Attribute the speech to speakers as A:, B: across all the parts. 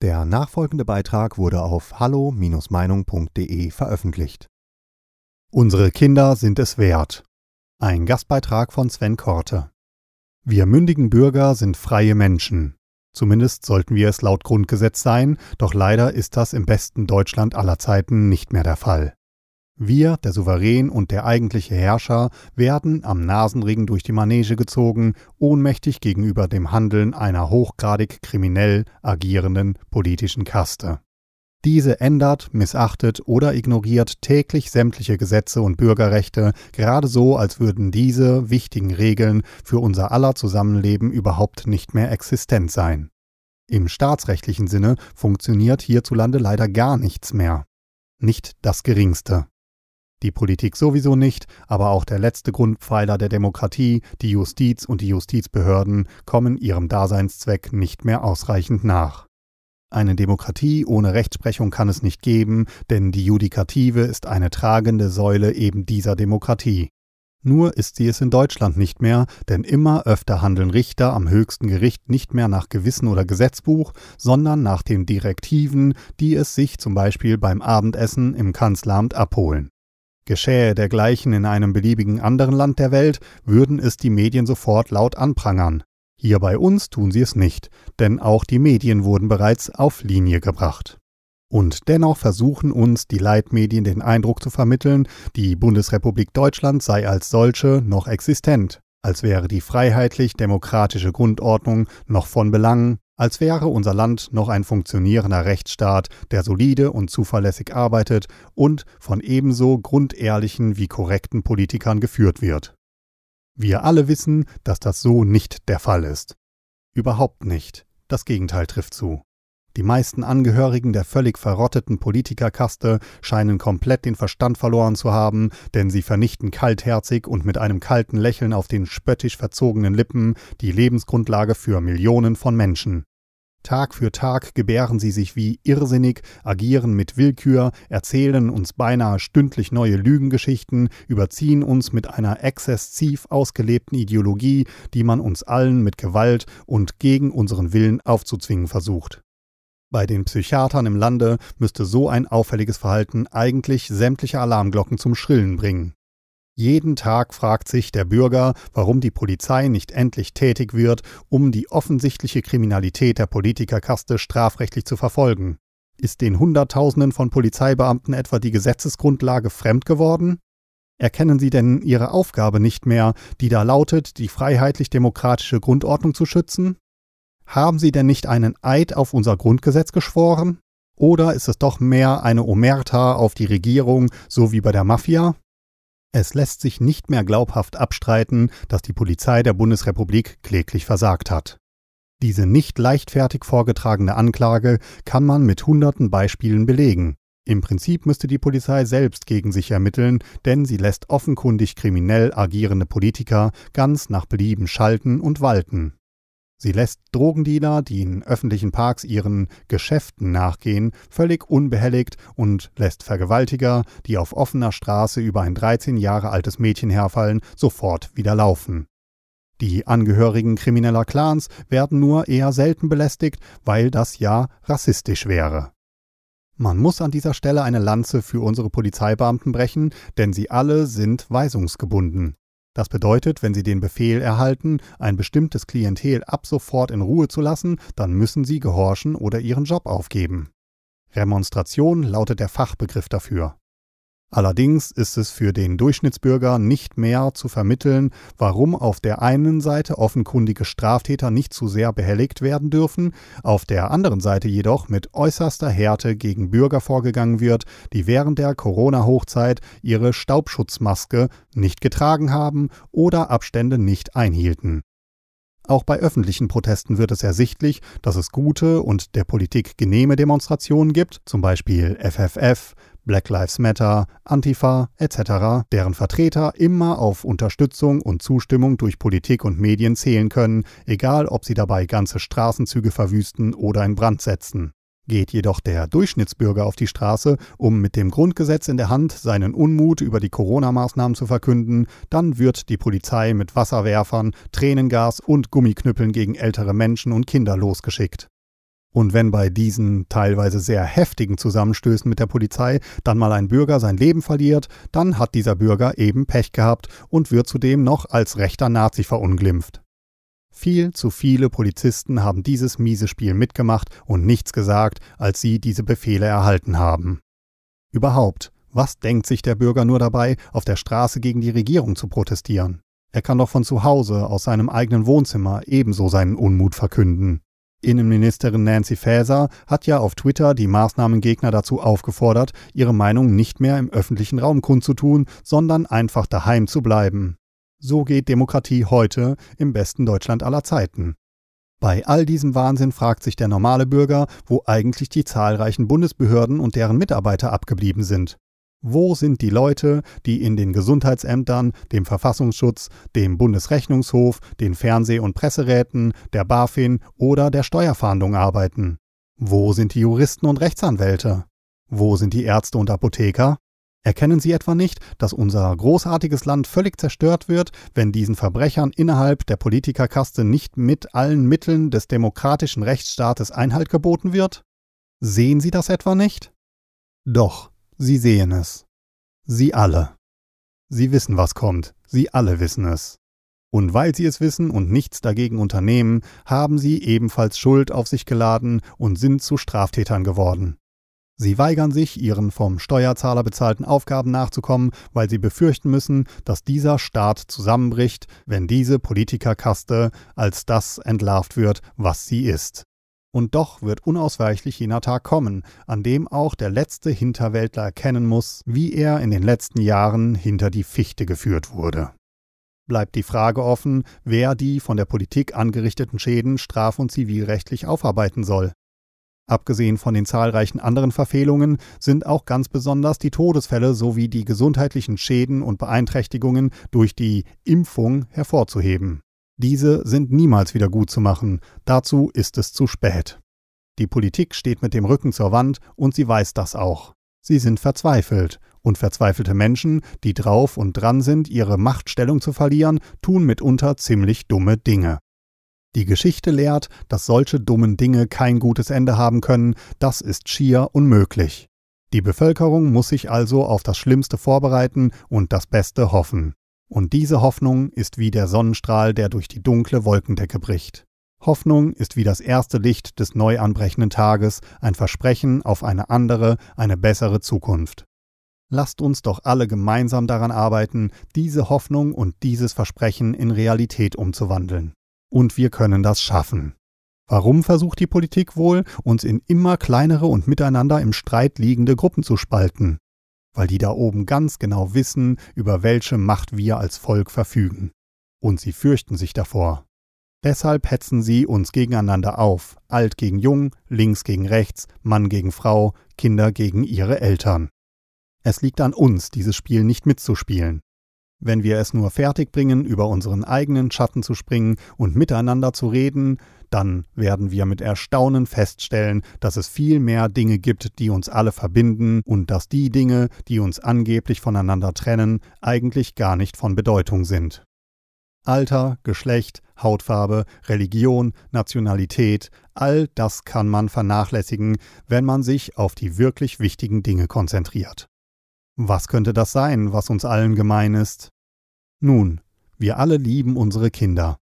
A: Der nachfolgende Beitrag wurde auf hallo-meinung.de veröffentlicht. Unsere Kinder sind es wert. Ein Gastbeitrag von Sven Korte. Wir mündigen Bürger sind freie Menschen. Zumindest sollten wir es laut Grundgesetz sein, doch leider ist das im besten Deutschland aller Zeiten nicht mehr der Fall. Wir, der Souverän und der eigentliche Herrscher, werden am Nasenring durch die Manege gezogen, ohnmächtig gegenüber dem Handeln einer hochgradig kriminell agierenden politischen Kaste. Diese ändert, missachtet oder ignoriert täglich sämtliche Gesetze und Bürgerrechte, gerade so, als würden diese wichtigen Regeln für unser aller Zusammenleben überhaupt nicht mehr existent sein. Im staatsrechtlichen Sinne funktioniert hierzulande leider gar nichts mehr. Nicht das geringste. Die Politik sowieso nicht, aber auch der letzte Grundpfeiler der Demokratie, die Justiz und die Justizbehörden, kommen ihrem Daseinszweck nicht mehr ausreichend nach. Eine Demokratie ohne Rechtsprechung kann es nicht geben, denn die Judikative ist eine tragende Säule eben dieser Demokratie. Nur ist sie es in Deutschland nicht mehr, denn immer öfter handeln Richter am höchsten Gericht nicht mehr nach Gewissen oder Gesetzbuch, sondern nach den Direktiven, die es sich zum Beispiel beim Abendessen im Kanzleramt abholen. Geschähe dergleichen in einem beliebigen anderen Land der Welt, würden es die Medien sofort laut anprangern. Hier bei uns tun sie es nicht, denn auch die Medien wurden bereits auf Linie gebracht. Und dennoch versuchen uns die Leitmedien den Eindruck zu vermitteln, die Bundesrepublik Deutschland sei als solche noch existent, als wäre die freiheitlich-demokratische Grundordnung noch von Belang, als wäre unser Land noch ein funktionierender Rechtsstaat, der solide und zuverlässig arbeitet und von ebenso grundehrlichen wie korrekten Politikern geführt wird. Wir alle wissen, dass das so nicht der Fall ist. Überhaupt nicht. Das Gegenteil trifft zu. Die meisten Angehörigen der völlig verrotteten Politikerkaste scheinen komplett den Verstand verloren zu haben, denn sie vernichten kaltherzig und mit einem kalten Lächeln auf den spöttisch verzogenen Lippen die Lebensgrundlage für Millionen von Menschen. Tag für Tag gebären sie sich wie irrsinnig, agieren mit Willkür, erzählen uns beinahe stündlich neue Lügengeschichten, überziehen uns mit einer exzessiv ausgelebten Ideologie, die man uns allen mit Gewalt und gegen unseren Willen aufzuzwingen versucht. Bei den Psychiatern im Lande müsste so ein auffälliges Verhalten eigentlich sämtliche Alarmglocken zum Schrillen bringen. Jeden Tag fragt sich der Bürger, warum die Polizei nicht endlich tätig wird, um die offensichtliche Kriminalität der Politikerkaste strafrechtlich zu verfolgen. Ist den Hunderttausenden von Polizeibeamten etwa die Gesetzesgrundlage fremd geworden? Erkennen Sie denn Ihre Aufgabe nicht mehr, die da lautet, die freiheitlich-demokratische Grundordnung zu schützen? Haben Sie denn nicht einen Eid auf unser Grundgesetz geschworen? Oder ist es doch mehr eine Omerta auf die Regierung, so wie bei der Mafia? Es lässt sich nicht mehr glaubhaft abstreiten, dass die Polizei der Bundesrepublik kläglich versagt hat. Diese nicht leichtfertig vorgetragene Anklage kann man mit hunderten Beispielen belegen. Im Prinzip müsste die Polizei selbst gegen sich ermitteln, denn sie lässt offenkundig kriminell agierende Politiker ganz nach Belieben schalten und walten. Sie lässt Drogendealer, die in öffentlichen Parks ihren Geschäften nachgehen, völlig unbehelligt und lässt Vergewaltiger, die auf offener Straße über ein 13 Jahre altes Mädchen herfallen, sofort wieder laufen. Die Angehörigen krimineller Clans werden nur eher selten belästigt, weil das ja rassistisch wäre. Man muss an dieser Stelle eine Lanze für unsere Polizeibeamten brechen, denn sie alle sind weisungsgebunden. Das bedeutet, wenn Sie den Befehl erhalten, ein bestimmtes Klientel ab sofort in Ruhe zu lassen, dann müssen Sie gehorchen oder Ihren Job aufgeben. Remonstration lautet der Fachbegriff dafür. Allerdings ist es für den Durchschnittsbürger nicht mehr zu vermitteln, warum auf der einen Seite offenkundige Straftäter nicht zu sehr behelligt werden dürfen, auf der anderen Seite jedoch mit äußerster Härte gegen Bürger vorgegangen wird, die während der Corona-Hochzeit ihre Staubschutzmaske nicht getragen haben oder Abstände nicht einhielten. Auch bei öffentlichen Protesten wird es ersichtlich, dass es gute und der Politik genehme Demonstrationen gibt, zum Beispiel FFF, Black Lives Matter, Antifa etc., deren Vertreter immer auf Unterstützung und Zustimmung durch Politik und Medien zählen können, egal ob sie dabei ganze Straßenzüge verwüsten oder in Brand setzen. Geht jedoch der Durchschnittsbürger auf die Straße, um mit dem Grundgesetz in der Hand seinen Unmut über die Corona-Maßnahmen zu verkünden, dann wird die Polizei mit Wasserwerfern, Tränengas und Gummiknüppeln gegen ältere Menschen und Kinder losgeschickt. Und wenn bei diesen teilweise sehr heftigen Zusammenstößen mit der Polizei dann mal ein Bürger sein Leben verliert, dann hat dieser Bürger eben Pech gehabt und wird zudem noch als rechter Nazi verunglimpft. Viel zu viele Polizisten haben dieses miese Spiel mitgemacht und nichts gesagt, als sie diese Befehle erhalten haben. Überhaupt, was denkt sich der Bürger nur dabei, auf der Straße gegen die Regierung zu protestieren? Er kann doch von zu Hause, aus seinem eigenen Wohnzimmer, ebenso seinen Unmut verkünden. Innenministerin Nancy Faeser hat ja auf Twitter die Maßnahmengegner dazu aufgefordert, ihre Meinung nicht mehr im öffentlichen Raum kundzutun, sondern einfach daheim zu bleiben. So geht Demokratie heute im besten Deutschland aller Zeiten. Bei all diesem Wahnsinn fragt sich der normale Bürger, wo eigentlich die zahlreichen Bundesbehörden und deren Mitarbeiter abgeblieben sind. Wo sind die Leute, die in den Gesundheitsämtern, dem Verfassungsschutz, dem Bundesrechnungshof, den Fernseh- und Presseräten, der BaFin oder der Steuerfahndung arbeiten? Wo sind die Juristen und Rechtsanwälte? Wo sind die Ärzte und Apotheker? Erkennen Sie etwa nicht, dass unser großartiges Land völlig zerstört wird, wenn diesen Verbrechern innerhalb der Politikerkaste nicht mit allen Mitteln des demokratischen Rechtsstaates Einhalt geboten wird? Sehen Sie das etwa nicht? Doch, Sie sehen es. Sie alle. Sie wissen, was kommt. Sie alle wissen es. Und weil sie es wissen und nichts dagegen unternehmen, haben sie ebenfalls Schuld auf sich geladen und sind zu Straftätern geworden. Sie weigern sich, ihren vom Steuerzahler bezahlten Aufgaben nachzukommen, weil sie befürchten müssen, dass dieser Staat zusammenbricht, wenn diese Politikerkaste als das entlarvt wird, was sie ist. Und doch wird unausweichlich jener Tag kommen, an dem auch der letzte Hinterwäldler erkennen muss, wie er in den letzten Jahren hinter die Fichte geführt wurde. Bleibt die Frage offen, wer die von der Politik angerichteten Schäden straf- und zivilrechtlich aufarbeiten soll. Abgesehen von den zahlreichen anderen Verfehlungen sind auch ganz besonders die Todesfälle sowie die gesundheitlichen Schäden und Beeinträchtigungen durch die Impfung hervorzuheben. Diese sind niemals wieder gut zu machen, dazu ist es zu spät. Die Politik steht mit dem Rücken zur Wand und sie weiß das auch. Sie sind verzweifelt, und verzweifelte Menschen, die drauf und dran sind, ihre Machtstellung zu verlieren, tun mitunter ziemlich dumme Dinge. Die Geschichte lehrt, dass solche dummen Dinge kein gutes Ende haben können, das ist schier unmöglich. Die Bevölkerung muss sich also auf das Schlimmste vorbereiten und das Beste hoffen. Und diese Hoffnung ist wie der Sonnenstrahl, der durch die dunkle Wolkendecke bricht. Hoffnung ist wie das erste Licht des neu anbrechenden Tages, ein Versprechen auf eine andere, eine bessere Zukunft. Lasst uns doch alle gemeinsam daran arbeiten, diese Hoffnung und dieses Versprechen in Realität umzuwandeln. Und wir können das schaffen. Warum versucht die Politik wohl, uns in immer kleinere und miteinander im Streit liegende Gruppen zu spalten? Weil die da oben ganz genau wissen, über welche Macht wir als Volk verfügen. Und sie fürchten sich davor. Deshalb hetzen sie uns gegeneinander auf, alt gegen jung, links gegen rechts, Mann gegen Frau, Kinder gegen ihre Eltern. Es liegt an uns, dieses Spiel nicht mitzuspielen. Wenn wir es nur fertigbringen, über unseren eigenen Schatten zu springen und miteinander zu reden, dann werden wir mit Erstaunen feststellen, dass es viel mehr Dinge gibt, die uns alle verbinden und dass die Dinge, die uns angeblich voneinander trennen, eigentlich gar nicht von Bedeutung sind. Alter, Geschlecht, Hautfarbe, Religion, Nationalität, all das kann man vernachlässigen, wenn man sich auf die wirklich wichtigen Dinge konzentriert. Was könnte das sein, was uns allen gemein ist? Nun, wir alle lieben unsere Kinder.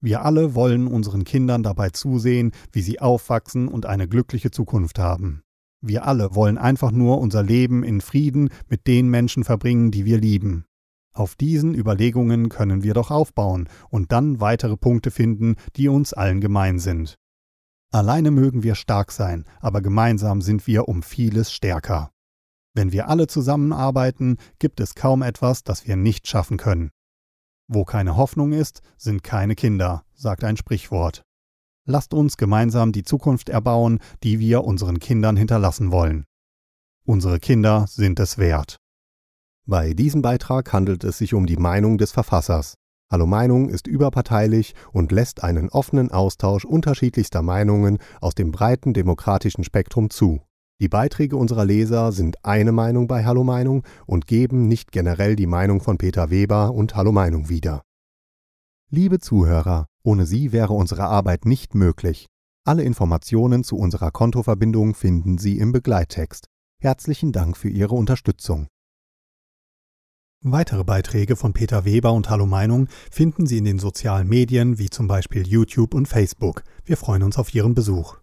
A: Wir alle wollen unseren Kindern dabei zusehen, wie sie aufwachsen und eine glückliche Zukunft haben. Wir alle wollen einfach nur unser Leben in Frieden mit den Menschen verbringen, die wir lieben. Auf diesen Überlegungen können wir doch aufbauen und dann weitere Punkte finden, die uns allen gemein sind. Alleine mögen wir stark sein, aber gemeinsam sind wir um vieles stärker. Wenn wir alle zusammenarbeiten, gibt es kaum etwas, das wir nicht schaffen können. Wo keine Hoffnung ist, sind keine Kinder, sagt ein Sprichwort. Lasst uns gemeinsam die Zukunft erbauen, die wir unseren Kindern hinterlassen wollen. Unsere Kinder sind es wert. Bei diesem Beitrag handelt es sich um die Meinung des Verfassers. Hallo Meinung ist überparteilich und lässt einen offenen Austausch unterschiedlichster Meinungen aus dem breiten demokratischen Spektrum zu. Die Beiträge unserer Leser sind eine Meinung bei Hallo Meinung und geben nicht generell die Meinung von Peter Weber und Hallo Meinung wieder. Liebe Zuhörer, ohne Sie wäre unsere Arbeit nicht möglich. Alle Informationen zu unserer Kontoverbindung finden Sie im Begleittext. Herzlichen Dank für Ihre Unterstützung. Weitere Beiträge von Peter Weber und Hallo Meinung finden Sie in den sozialen Medien wie zum Beispiel YouTube und Facebook. Wir freuen uns auf Ihren Besuch.